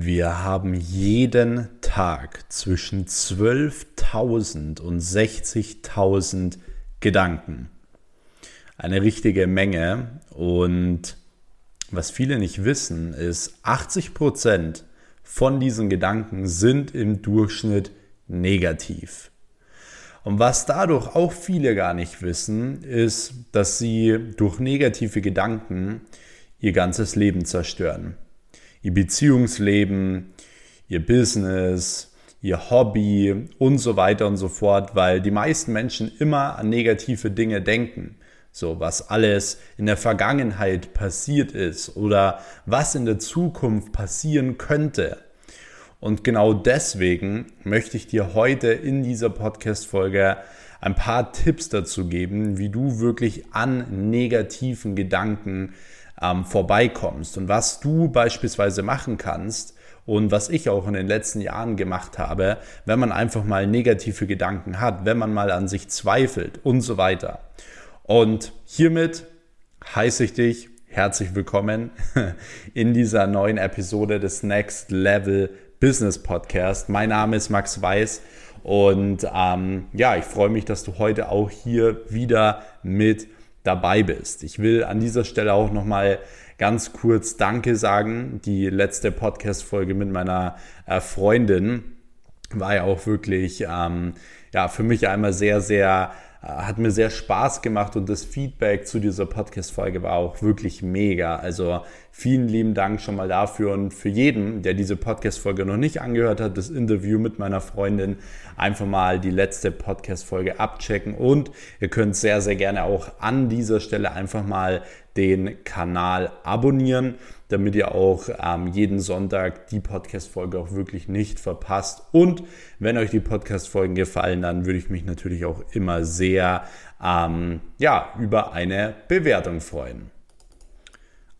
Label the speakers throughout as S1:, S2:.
S1: Wir haben jeden Tag zwischen 12.000 und 60.000 Gedanken. Eine richtige Menge. Und was viele nicht wissen, ist, 80 Prozent von diesen Gedanken sind im Durchschnitt negativ. Und was dadurch auch viele gar nicht wissen, ist, dass sie durch negative Gedanken ihr ganzes Leben zerstören ihr Beziehungsleben, ihr Business, ihr Hobby und so weiter und so fort, weil die meisten Menschen immer an negative Dinge denken. So, was alles in der Vergangenheit passiert ist oder was in der Zukunft passieren könnte. Und genau deswegen möchte ich dir heute in dieser Podcast-Folge ein paar Tipps dazu geben, wie du wirklich an negativen Gedanken ähm, vorbeikommst und was du beispielsweise machen kannst und was ich auch in den letzten Jahren gemacht habe, wenn man einfach mal negative Gedanken hat, wenn man mal an sich zweifelt und so weiter. Und hiermit heiße ich dich herzlich willkommen in dieser neuen Episode des Next Level Business Podcast. Mein Name ist Max Weiß und ähm, ja, ich freue mich, dass du heute auch hier wieder mit dabei bist. Ich will an dieser Stelle auch nochmal ganz kurz Danke sagen. Die letzte Podcast-Folge mit meiner äh, Freundin war ja auch wirklich ähm, ja, für mich einmal sehr, sehr hat mir sehr Spaß gemacht und das Feedback zu dieser Podcast-Folge war auch wirklich mega. Also vielen lieben Dank schon mal dafür und für jeden, der diese Podcast-Folge noch nicht angehört hat, das Interview mit meiner Freundin, einfach mal die letzte Podcast-Folge abchecken und ihr könnt sehr, sehr gerne auch an dieser Stelle einfach mal den Kanal abonnieren damit ihr auch ähm, jeden Sonntag die Podcast-Folge auch wirklich nicht verpasst. Und wenn euch die Podcast-Folgen gefallen, dann würde ich mich natürlich auch immer sehr ähm, ja, über eine Bewertung freuen.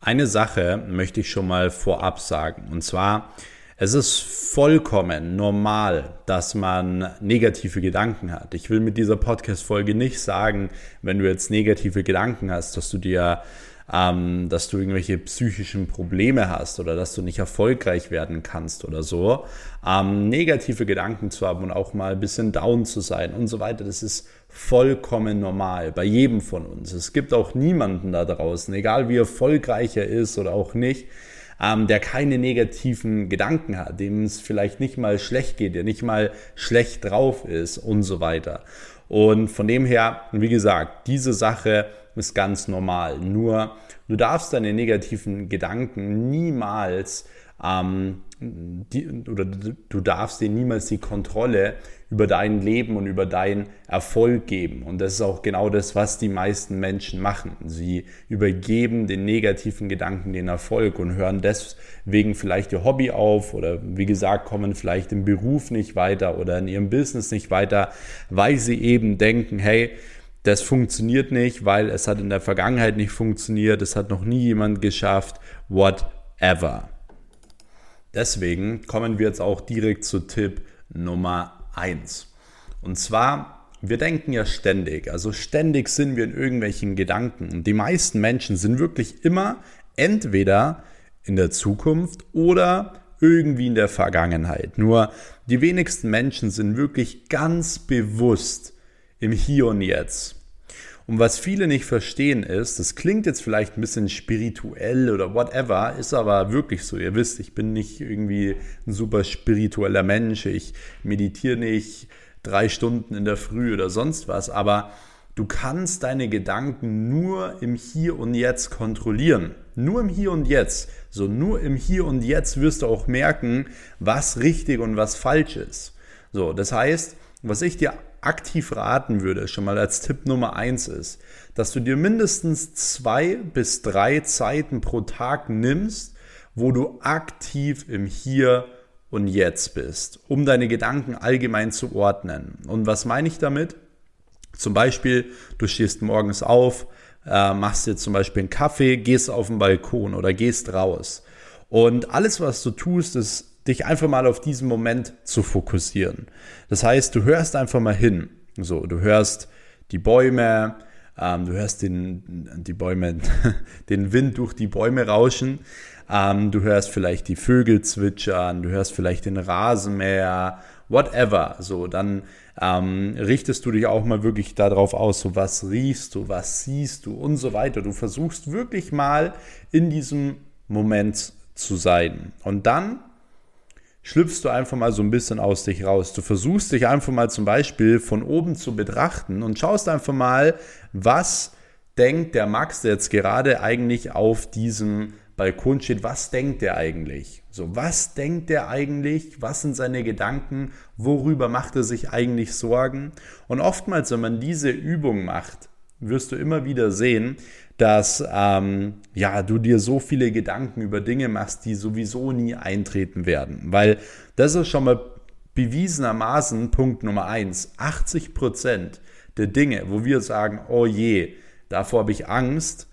S1: Eine Sache möchte ich schon mal vorab sagen. Und zwar, es ist vollkommen normal, dass man negative Gedanken hat. Ich will mit dieser Podcast-Folge nicht sagen, wenn du jetzt negative Gedanken hast, dass du dir ähm, dass du irgendwelche psychischen Probleme hast oder dass du nicht erfolgreich werden kannst oder so. Ähm, negative Gedanken zu haben und auch mal ein bisschen down zu sein und so weiter, das ist vollkommen normal bei jedem von uns. Es gibt auch niemanden da draußen, egal wie erfolgreich er ist oder auch nicht, ähm, der keine negativen Gedanken hat, dem es vielleicht nicht mal schlecht geht, der nicht mal schlecht drauf ist und so weiter. Und von dem her, wie gesagt, diese Sache ist ganz normal. Nur du darfst deine negativen Gedanken niemals ähm, die, oder du darfst dir niemals die Kontrolle über dein Leben und über deinen Erfolg geben. Und das ist auch genau das, was die meisten Menschen machen. Sie übergeben den negativen Gedanken den Erfolg und hören deswegen vielleicht ihr Hobby auf oder wie gesagt, kommen vielleicht im Beruf nicht weiter oder in ihrem Business nicht weiter, weil sie eben denken, hey, das funktioniert nicht, weil es hat in der Vergangenheit nicht funktioniert, es hat noch nie jemand geschafft, whatever. Deswegen kommen wir jetzt auch direkt zu Tipp Nummer 1. Und zwar, wir denken ja ständig, also ständig sind wir in irgendwelchen Gedanken. Und die meisten Menschen sind wirklich immer entweder in der Zukunft oder irgendwie in der Vergangenheit. Nur die wenigsten Menschen sind wirklich ganz bewusst im Hier und Jetzt. Und was viele nicht verstehen ist, das klingt jetzt vielleicht ein bisschen spirituell oder whatever, ist aber wirklich so. Ihr wisst, ich bin nicht irgendwie ein super spiritueller Mensch. Ich meditiere nicht drei Stunden in der Früh oder sonst was, aber du kannst deine Gedanken nur im Hier und Jetzt kontrollieren. Nur im Hier und Jetzt. So nur im Hier und Jetzt wirst du auch merken, was richtig und was falsch ist. So, das heißt, was ich dir aktiv raten würde, schon mal als Tipp Nummer eins ist, dass du dir mindestens zwei bis drei Zeiten pro Tag nimmst, wo du aktiv im Hier und Jetzt bist, um deine Gedanken allgemein zu ordnen. Und was meine ich damit? Zum Beispiel, du stehst morgens auf, äh, machst dir zum Beispiel einen Kaffee, gehst auf den Balkon oder gehst raus. Und alles, was du tust, ist dich einfach mal auf diesen Moment zu fokussieren. Das heißt, du hörst einfach mal hin. So, du hörst die Bäume, ähm, du hörst den, die Bäume, den Wind durch die Bäume rauschen. ähm, du hörst vielleicht die Vögel zwitschern, du hörst vielleicht den Rasenmäher, whatever. So, dann ähm, richtest du dich auch mal wirklich darauf aus, so was riechst du, was siehst du und so weiter. Du versuchst wirklich mal in diesem Moment zu sein. Und dann schlüpfst du einfach mal so ein bisschen aus dich raus. Du versuchst dich einfach mal zum Beispiel von oben zu betrachten und schaust einfach mal, was denkt der Max jetzt gerade eigentlich auf diesem Balkon steht, was denkt der eigentlich? So, was denkt der eigentlich? Was sind seine Gedanken? Worüber macht er sich eigentlich Sorgen? Und oftmals, wenn man diese Übung macht, wirst du immer wieder sehen, dass ähm, ja, du dir so viele Gedanken über Dinge machst, die sowieso nie eintreten werden. Weil das ist schon mal bewiesenermaßen Punkt Nummer eins. 80 Prozent der Dinge, wo wir sagen, oh je, davor habe ich Angst,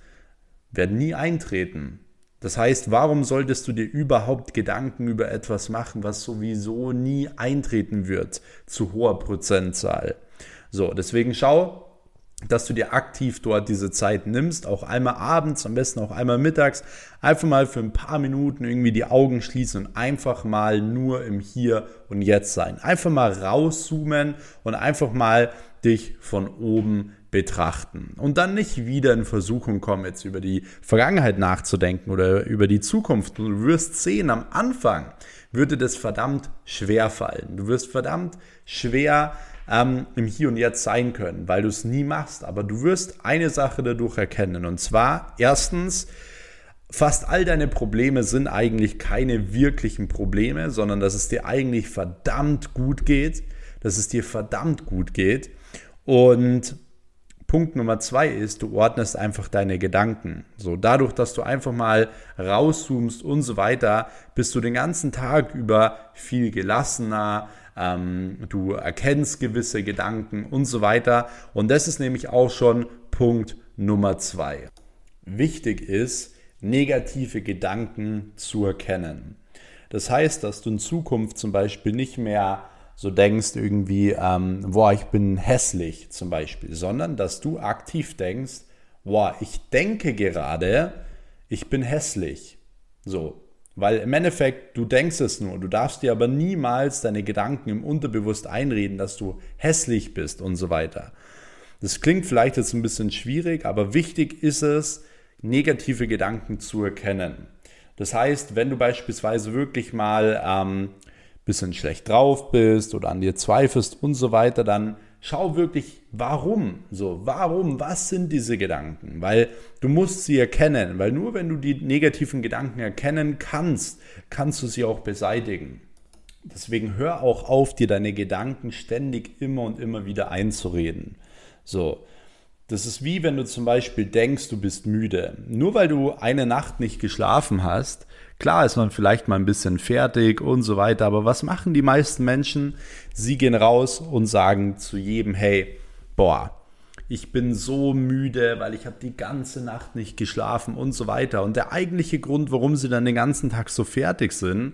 S1: werden nie eintreten. Das heißt, warum solltest du dir überhaupt Gedanken über etwas machen, was sowieso nie eintreten wird, zu hoher Prozentzahl? So, deswegen schau, dass du dir aktiv dort diese Zeit nimmst, auch einmal abends, am besten auch einmal mittags, einfach mal für ein paar Minuten irgendwie die Augen schließen und einfach mal nur im Hier und Jetzt sein. Einfach mal rauszoomen und einfach mal dich von oben betrachten und dann nicht wieder in Versuchung kommen, jetzt über die Vergangenheit nachzudenken oder über die Zukunft. Du wirst sehen, am Anfang würde das verdammt schwer fallen. Du wirst verdammt schwer ähm, im Hier und Jetzt sein können, weil du es nie machst. Aber du wirst eine Sache dadurch erkennen. Und zwar erstens, fast all deine Probleme sind eigentlich keine wirklichen Probleme, sondern dass es dir eigentlich verdammt gut geht. Dass es dir verdammt gut geht. Und Punkt Nummer zwei ist, du ordnest einfach deine Gedanken. So, dadurch, dass du einfach mal rauszoomst und so weiter, bist du den ganzen Tag über viel gelassener, ähm, du erkennst gewisse Gedanken und so weiter. Und das ist nämlich auch schon Punkt Nummer zwei. Wichtig ist, negative Gedanken zu erkennen. Das heißt, dass du in Zukunft zum Beispiel nicht mehr so denkst irgendwie, ähm, boah, ich bin hässlich zum Beispiel, sondern dass du aktiv denkst, boah, ich denke gerade, ich bin hässlich. So, weil im Endeffekt, du denkst es nur, du darfst dir aber niemals deine Gedanken im Unterbewusst einreden, dass du hässlich bist und so weiter. Das klingt vielleicht jetzt ein bisschen schwierig, aber wichtig ist es, negative Gedanken zu erkennen. Das heißt, wenn du beispielsweise wirklich mal ähm, bisschen schlecht drauf bist oder an dir zweifelst und so weiter, dann schau wirklich, warum? So, warum? Was sind diese Gedanken? Weil du musst sie erkennen, weil nur wenn du die negativen Gedanken erkennen kannst, kannst du sie auch beseitigen. Deswegen hör auch auf, dir deine Gedanken ständig immer und immer wieder einzureden. So, das ist wie wenn du zum Beispiel denkst, du bist müde. Nur weil du eine Nacht nicht geschlafen hast, Klar ist man vielleicht mal ein bisschen fertig und so weiter, aber was machen die meisten Menschen? Sie gehen raus und sagen zu jedem, hey, boah, ich bin so müde, weil ich habe die ganze Nacht nicht geschlafen und so weiter. Und der eigentliche Grund, warum sie dann den ganzen Tag so fertig sind,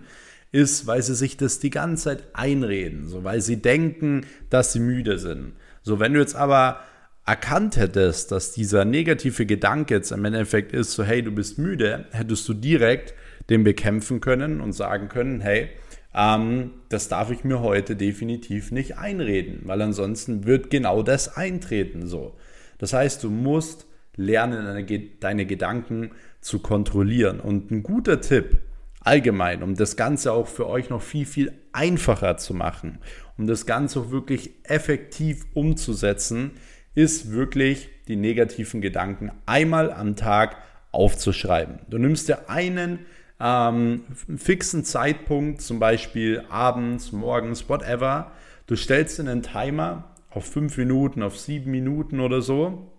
S1: ist, weil sie sich das die ganze Zeit einreden, so weil sie denken, dass sie müde sind. So, wenn du jetzt aber erkannt hättest, dass dieser negative Gedanke jetzt im Endeffekt ist, so hey, du bist müde, hättest du direkt den bekämpfen können und sagen können, hey, ähm, das darf ich mir heute definitiv nicht einreden, weil ansonsten wird genau das eintreten so. Das heißt, du musst lernen, deine, deine Gedanken zu kontrollieren. Und ein guter Tipp allgemein, um das Ganze auch für euch noch viel, viel einfacher zu machen, um das Ganze auch wirklich effektiv umzusetzen, ist wirklich die negativen Gedanken einmal am Tag aufzuschreiben. Du nimmst dir einen ähm, fixen Zeitpunkt, zum Beispiel abends, morgens, whatever. Du stellst dir einen Timer auf fünf Minuten, auf sieben Minuten oder so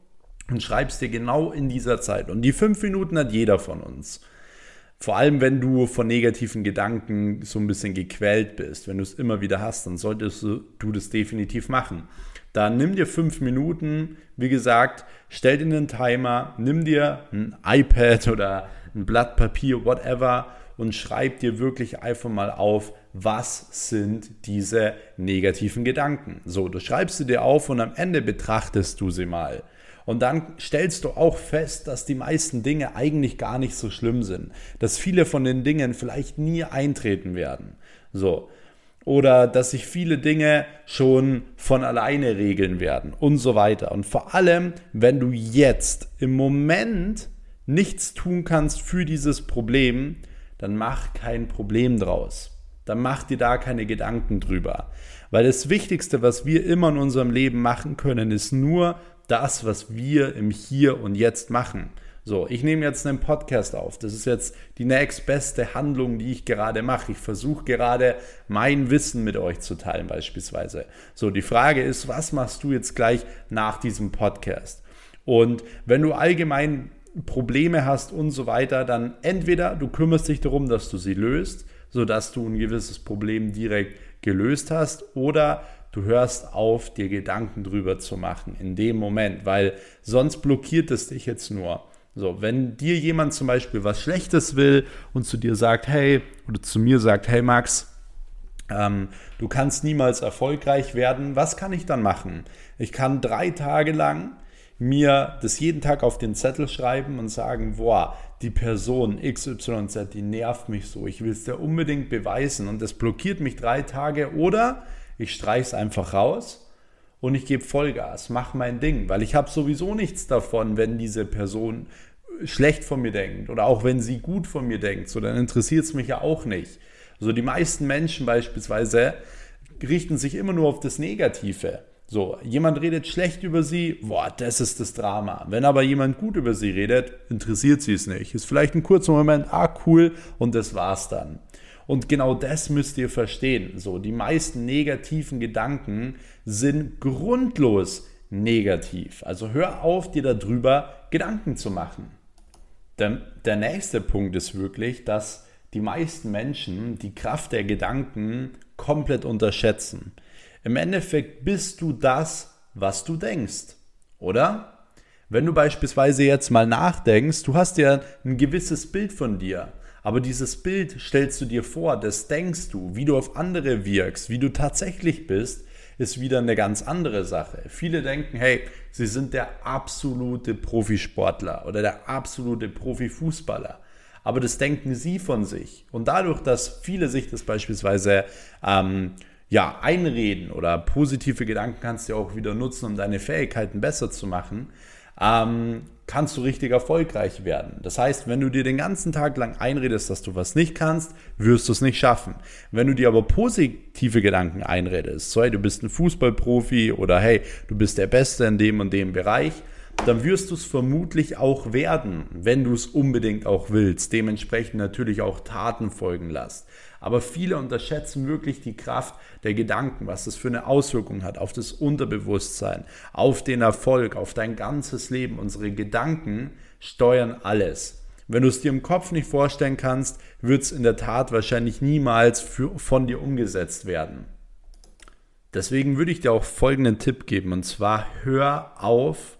S1: und schreibst dir genau in dieser Zeit. Und die fünf Minuten hat jeder von uns. Vor allem, wenn du von negativen Gedanken so ein bisschen gequält bist, wenn du es immer wieder hast, dann solltest du, du das definitiv machen. Dann nimm dir fünf Minuten, wie gesagt, stell dir einen Timer, nimm dir ein iPad oder ein Blatt Papier, whatever, und schreib dir wirklich einfach mal auf, was sind diese negativen Gedanken. So, du schreibst sie dir auf und am Ende betrachtest du sie mal. Und dann stellst du auch fest, dass die meisten Dinge eigentlich gar nicht so schlimm sind. Dass viele von den Dingen vielleicht nie eintreten werden. So. Oder dass sich viele Dinge schon von alleine regeln werden und so weiter. Und vor allem, wenn du jetzt im Moment nichts tun kannst für dieses Problem, dann mach kein Problem draus. Dann mach dir da keine Gedanken drüber. Weil das Wichtigste, was wir immer in unserem Leben machen können, ist nur das, was wir im Hier und Jetzt machen. So, ich nehme jetzt einen Podcast auf. Das ist jetzt die nächstbeste Handlung, die ich gerade mache. Ich versuche gerade mein Wissen mit euch zu teilen, beispielsweise. So, die Frage ist, was machst du jetzt gleich nach diesem Podcast? Und wenn du allgemein Probleme hast und so weiter, dann entweder du kümmerst dich darum, dass du sie löst, sodass du ein gewisses Problem direkt gelöst hast, oder du hörst auf, dir Gedanken drüber zu machen in dem Moment, weil sonst blockiert es dich jetzt nur. So, wenn dir jemand zum Beispiel was Schlechtes will und zu dir sagt, hey, oder zu mir sagt, hey Max, ähm, du kannst niemals erfolgreich werden, was kann ich dann machen? Ich kann drei Tage lang mir das jeden Tag auf den Zettel schreiben und sagen, boah, die Person XYZ, die nervt mich so, ich will es dir unbedingt beweisen und das blockiert mich drei Tage oder ich streiche es einfach raus und ich gebe Vollgas, mache mein Ding, weil ich habe sowieso nichts davon, wenn diese Person schlecht von mir denkt oder auch wenn sie gut von mir denkt, so dann interessiert es mich ja auch nicht. Also die meisten Menschen beispielsweise richten sich immer nur auf das Negative. So, jemand redet schlecht über sie, boah, das ist das Drama. Wenn aber jemand gut über sie redet, interessiert sie es nicht. Ist vielleicht ein kurzer Moment, ah, cool, und das war's dann. Und genau das müsst ihr verstehen. So, die meisten negativen Gedanken sind grundlos negativ. Also hör auf, dir darüber Gedanken zu machen. Der, der nächste Punkt ist wirklich, dass die meisten Menschen die Kraft der Gedanken komplett unterschätzen. Im Endeffekt bist du das, was du denkst, oder? Wenn du beispielsweise jetzt mal nachdenkst, du hast ja ein gewisses Bild von dir, aber dieses Bild stellst du dir vor, das denkst du, wie du auf andere wirkst, wie du tatsächlich bist, ist wieder eine ganz andere Sache. Viele denken, hey, sie sind der absolute Profisportler oder der absolute Profifußballer. Aber das denken sie von sich. Und dadurch, dass viele sich das beispielsweise ähm, ja, einreden oder positive Gedanken kannst du auch wieder nutzen, um deine Fähigkeiten besser zu machen, ähm, kannst du richtig erfolgreich werden. Das heißt, wenn du dir den ganzen Tag lang einredest, dass du was nicht kannst, wirst du es nicht schaffen. Wenn du dir aber positive Gedanken einredest, so hey, du bist ein Fußballprofi oder hey, du bist der Beste in dem und dem Bereich, dann wirst du es vermutlich auch werden, wenn du es unbedingt auch willst. Dementsprechend natürlich auch Taten folgen lässt. Aber viele unterschätzen wirklich die Kraft der Gedanken, was das für eine Auswirkung hat auf das Unterbewusstsein, auf den Erfolg, auf dein ganzes Leben. Unsere Gedanken steuern alles. Wenn du es dir im Kopf nicht vorstellen kannst, wird es in der Tat wahrscheinlich niemals für, von dir umgesetzt werden. Deswegen würde ich dir auch folgenden Tipp geben, und zwar hör auf,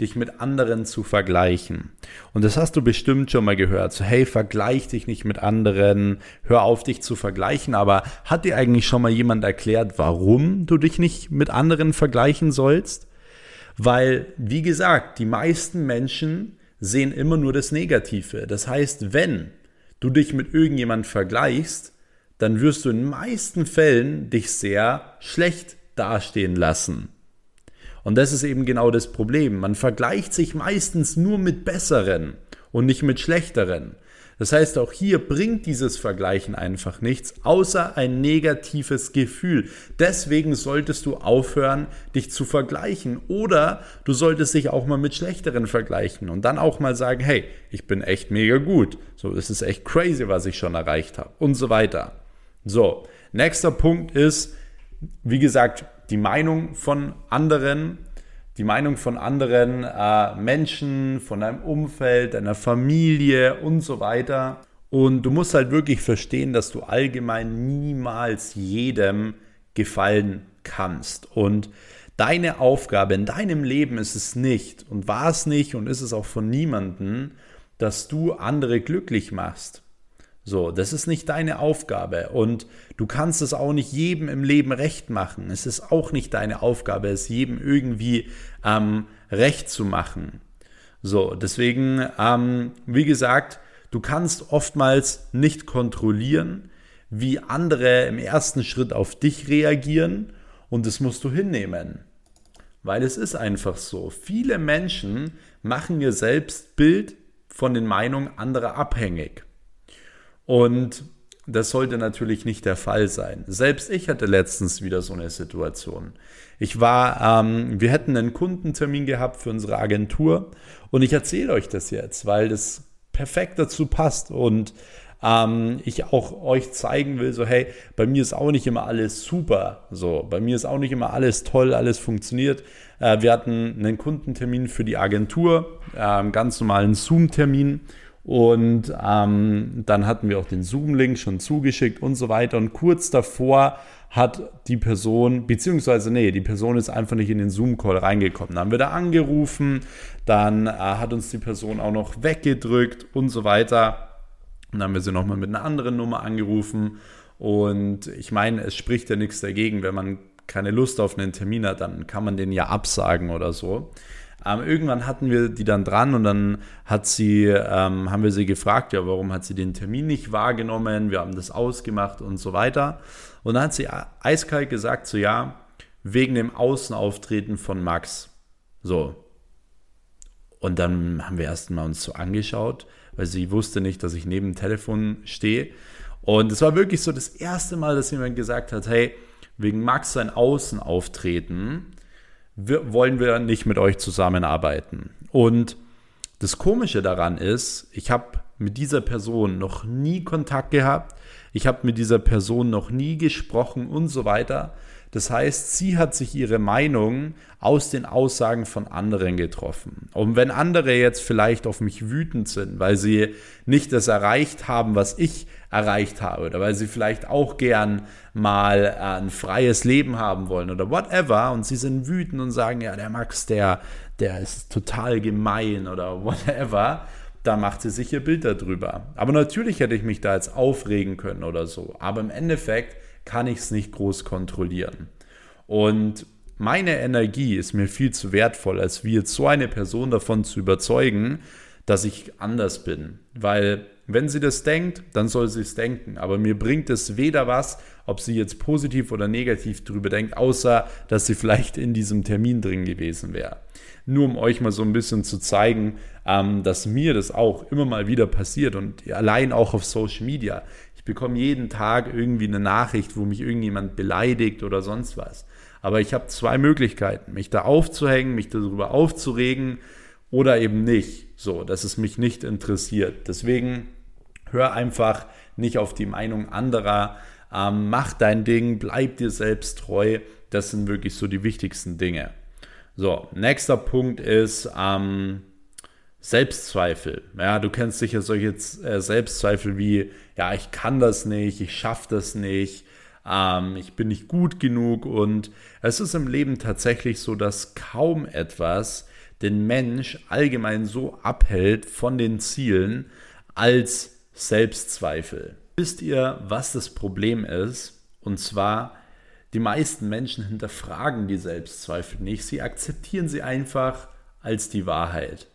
S1: dich mit anderen zu vergleichen. Und das hast du bestimmt schon mal gehört. So, hey, vergleich dich nicht mit anderen, hör auf, dich zu vergleichen. Aber hat dir eigentlich schon mal jemand erklärt, warum du dich nicht mit anderen vergleichen sollst? Weil, wie gesagt, die meisten Menschen sehen immer nur das Negative. Das heißt, wenn du dich mit irgendjemand vergleichst, dann wirst du in meisten Fällen dich sehr schlecht dastehen lassen. Und das ist eben genau das Problem. Man vergleicht sich meistens nur mit besseren und nicht mit schlechteren. Das heißt, auch hier bringt dieses Vergleichen einfach nichts, außer ein negatives Gefühl. Deswegen solltest du aufhören, dich zu vergleichen. Oder du solltest dich auch mal mit schlechteren vergleichen und dann auch mal sagen, hey, ich bin echt mega gut. So, das ist echt crazy, was ich schon erreicht habe und so weiter. So, nächster Punkt ist, wie gesagt, die Meinung von anderen, die Meinung von anderen äh, Menschen, von deinem Umfeld, deiner Familie und so weiter. Und du musst halt wirklich verstehen, dass du allgemein niemals jedem gefallen kannst. Und deine Aufgabe in deinem Leben ist es nicht und war es nicht und ist es auch von niemandem, dass du andere glücklich machst. So, das ist nicht deine Aufgabe und du kannst es auch nicht jedem im Leben recht machen. Es ist auch nicht deine Aufgabe, es jedem irgendwie ähm, recht zu machen. So, deswegen, ähm, wie gesagt, du kannst oftmals nicht kontrollieren, wie andere im ersten Schritt auf dich reagieren und das musst du hinnehmen. Weil es ist einfach so. Viele Menschen machen ihr Selbstbild von den Meinungen anderer abhängig. Und das sollte natürlich nicht der Fall sein. Selbst ich hatte letztens wieder so eine Situation. Ich war, ähm, wir hätten einen Kundentermin gehabt für unsere Agentur und ich erzähle euch das jetzt, weil das perfekt dazu passt und ähm, ich auch euch zeigen will, so hey, bei mir ist auch nicht immer alles super, so bei mir ist auch nicht immer alles toll, alles funktioniert. Äh, wir hatten einen Kundentermin für die Agentur, äh, ganz normalen Zoom-Termin und ähm, dann hatten wir auch den Zoom-Link schon zugeschickt und so weiter. Und kurz davor hat die Person, beziehungsweise nee, die Person ist einfach nicht in den Zoom-Call reingekommen. Dann haben wir da angerufen, dann äh, hat uns die Person auch noch weggedrückt und so weiter. Und dann haben wir sie nochmal mit einer anderen Nummer angerufen. Und ich meine, es spricht ja nichts dagegen, wenn man keine Lust auf einen Termin hat, dann kann man den ja absagen oder so. Ähm, irgendwann hatten wir die dann dran und dann hat sie, ähm, haben wir sie gefragt, ja, warum hat sie den Termin nicht wahrgenommen? Wir haben das ausgemacht und so weiter. Und dann hat sie eiskalt gesagt, so ja, wegen dem Außenauftreten von Max. So. Und dann haben wir erst mal uns so angeschaut, weil sie wusste nicht, dass ich neben dem Telefon stehe. Und es war wirklich so das erste Mal, dass jemand gesagt hat, hey, wegen Max sein Außenauftreten wir, wollen wir nicht mit euch zusammenarbeiten. Und das Komische daran ist, ich habe mit dieser Person noch nie Kontakt gehabt, ich habe mit dieser Person noch nie gesprochen und so weiter. Das heißt, sie hat sich ihre Meinung aus den Aussagen von anderen getroffen. Und wenn andere jetzt vielleicht auf mich wütend sind, weil sie nicht das erreicht haben, was ich erreicht habe, oder weil sie vielleicht auch gern mal äh, ein freies Leben haben wollen oder whatever, und sie sind wütend und sagen, ja, der Max, der, der ist total gemein oder whatever, da macht sie sich ihr Bild darüber. Aber natürlich hätte ich mich da jetzt aufregen können oder so. Aber im Endeffekt kann ich es nicht groß kontrollieren. Und meine Energie ist mir viel zu wertvoll, als wie jetzt so eine Person davon zu überzeugen, dass ich anders bin. Weil wenn sie das denkt, dann soll sie es denken. Aber mir bringt es weder was, ob sie jetzt positiv oder negativ drüber denkt, außer dass sie vielleicht in diesem Termin drin gewesen wäre. Nur um euch mal so ein bisschen zu zeigen, ähm, dass mir das auch immer mal wieder passiert und allein auch auf Social Media. Ich bekomme jeden Tag irgendwie eine Nachricht, wo mich irgendjemand beleidigt oder sonst was. Aber ich habe zwei Möglichkeiten, mich da aufzuhängen, mich darüber aufzuregen oder eben nicht. So, dass es mich nicht interessiert. Deswegen hör einfach nicht auf die Meinung anderer. Ähm, mach dein Ding, bleib dir selbst treu. Das sind wirklich so die wichtigsten Dinge. So, nächster Punkt ist, ähm, Selbstzweifel. Ja, du kennst sicher solche äh, Selbstzweifel wie, ja, ich kann das nicht, ich schaffe das nicht, ähm, ich bin nicht gut genug. Und es ist im Leben tatsächlich so, dass kaum etwas den Mensch allgemein so abhält von den Zielen als Selbstzweifel. Wisst ihr, was das Problem ist? Und zwar, die meisten Menschen hinterfragen die Selbstzweifel nicht, sie akzeptieren sie einfach als die Wahrheit.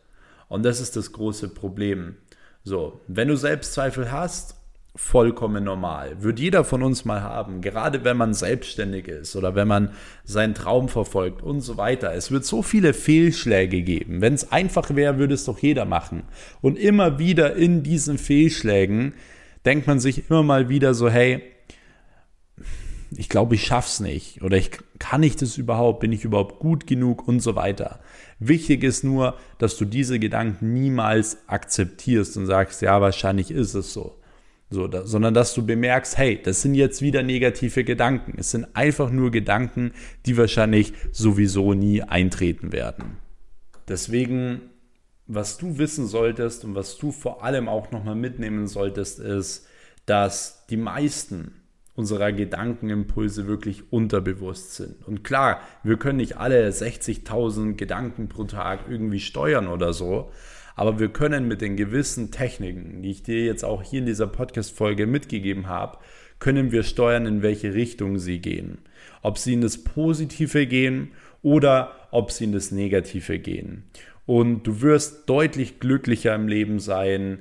S1: Und das ist das große Problem. So, wenn du Selbstzweifel hast, vollkommen normal. Wird jeder von uns mal haben, gerade wenn man selbstständig ist oder wenn man seinen Traum verfolgt und so weiter. Es wird so viele Fehlschläge geben. Wenn es einfach wäre, würde es doch jeder machen. Und immer wieder in diesen Fehlschlägen denkt man sich immer mal wieder so, hey, ich glaube, ich schaff's nicht oder ich kann ich das überhaupt, bin ich überhaupt gut genug und so weiter. Wichtig ist nur, dass du diese Gedanken niemals akzeptierst und sagst, ja, wahrscheinlich ist es so. So, da, sondern dass du bemerkst, hey, das sind jetzt wieder negative Gedanken. Es sind einfach nur Gedanken, die wahrscheinlich sowieso nie eintreten werden. Deswegen, was du wissen solltest und was du vor allem auch nochmal mitnehmen solltest, ist, dass die meisten unserer Gedankenimpulse wirklich unterbewusst sind. Und klar, wir können nicht alle 60.000 Gedanken pro Tag irgendwie steuern oder so, aber wir können mit den gewissen Techniken, die ich dir jetzt auch hier in dieser Podcast-Folge mitgegeben habe, können wir steuern, in welche Richtung sie gehen. Ob sie in das Positive gehen oder ob sie in das Negative gehen. Und du wirst deutlich glücklicher im Leben sein,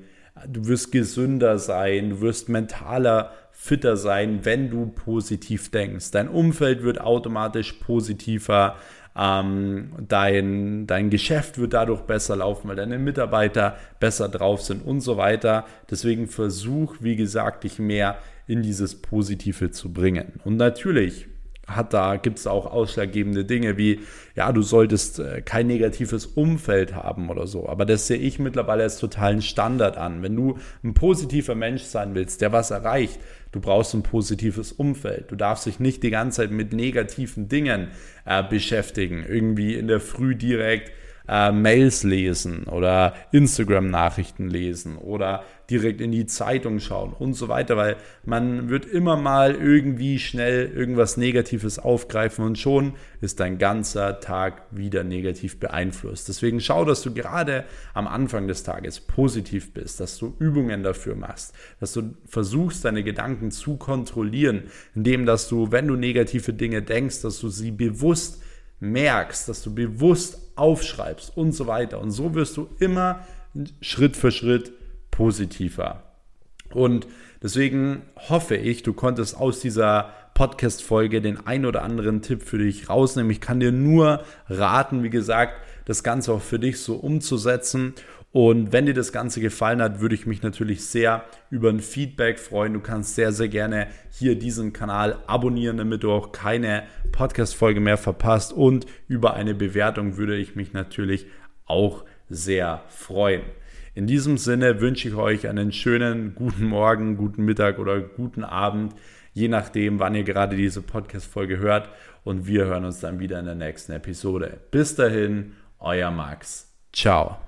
S1: du wirst gesünder sein, du wirst mentaler fitter sein, wenn du positiv denkst. Dein Umfeld wird automatisch positiver, ähm, dein, dein Geschäft wird dadurch besser laufen, weil deine Mitarbeiter besser drauf sind und so weiter. Deswegen versuch, wie gesagt, dich mehr in dieses Positive zu bringen. Und natürlich hat da gibt es auch ausschlaggebende Dinge wie ja du solltest äh, kein negatives Umfeld haben oder so. Aber das sehe ich mittlerweile als totalen Standard an. Wenn du ein positiver Mensch sein willst der was erreicht du brauchst ein positives Umfeld. Du darfst dich nicht die ganze Zeit mit negativen Dingen äh, beschäftigen. Irgendwie in der Früh direkt äh, Mails lesen oder Instagram-Nachrichten lesen oder direkt in die Zeitung schauen und so weiter, weil man wird immer mal irgendwie schnell irgendwas Negatives aufgreifen und schon ist dein ganzer Tag wieder negativ beeinflusst. Deswegen schau, dass du gerade am Anfang des Tages positiv bist, dass du Übungen dafür machst, dass du versuchst, deine Gedanken zu kontrollieren, indem dass du, wenn du negative Dinge denkst, dass du sie bewusst merkst, dass du bewusst aufschreibst und so weiter. Und so wirst du immer Schritt für Schritt positiver. Und deswegen hoffe ich, du konntest aus dieser Podcast-Folge den ein oder anderen Tipp für dich rausnehmen. Ich kann dir nur raten, wie gesagt, das Ganze auch für dich so umzusetzen. Und wenn dir das Ganze gefallen hat, würde ich mich natürlich sehr über ein Feedback freuen. Du kannst sehr, sehr gerne hier diesen Kanal abonnieren, damit du auch keine Podcast-Folge mehr verpasst. Und über eine Bewertung würde ich mich natürlich auch sehr freuen. In diesem Sinne wünsche ich euch einen schönen guten Morgen, guten Mittag oder guten Abend, je nachdem, wann ihr gerade diese Podcast-Folge hört. Und wir hören uns dann wieder in der nächsten Episode. Bis dahin, euer Max. Ciao.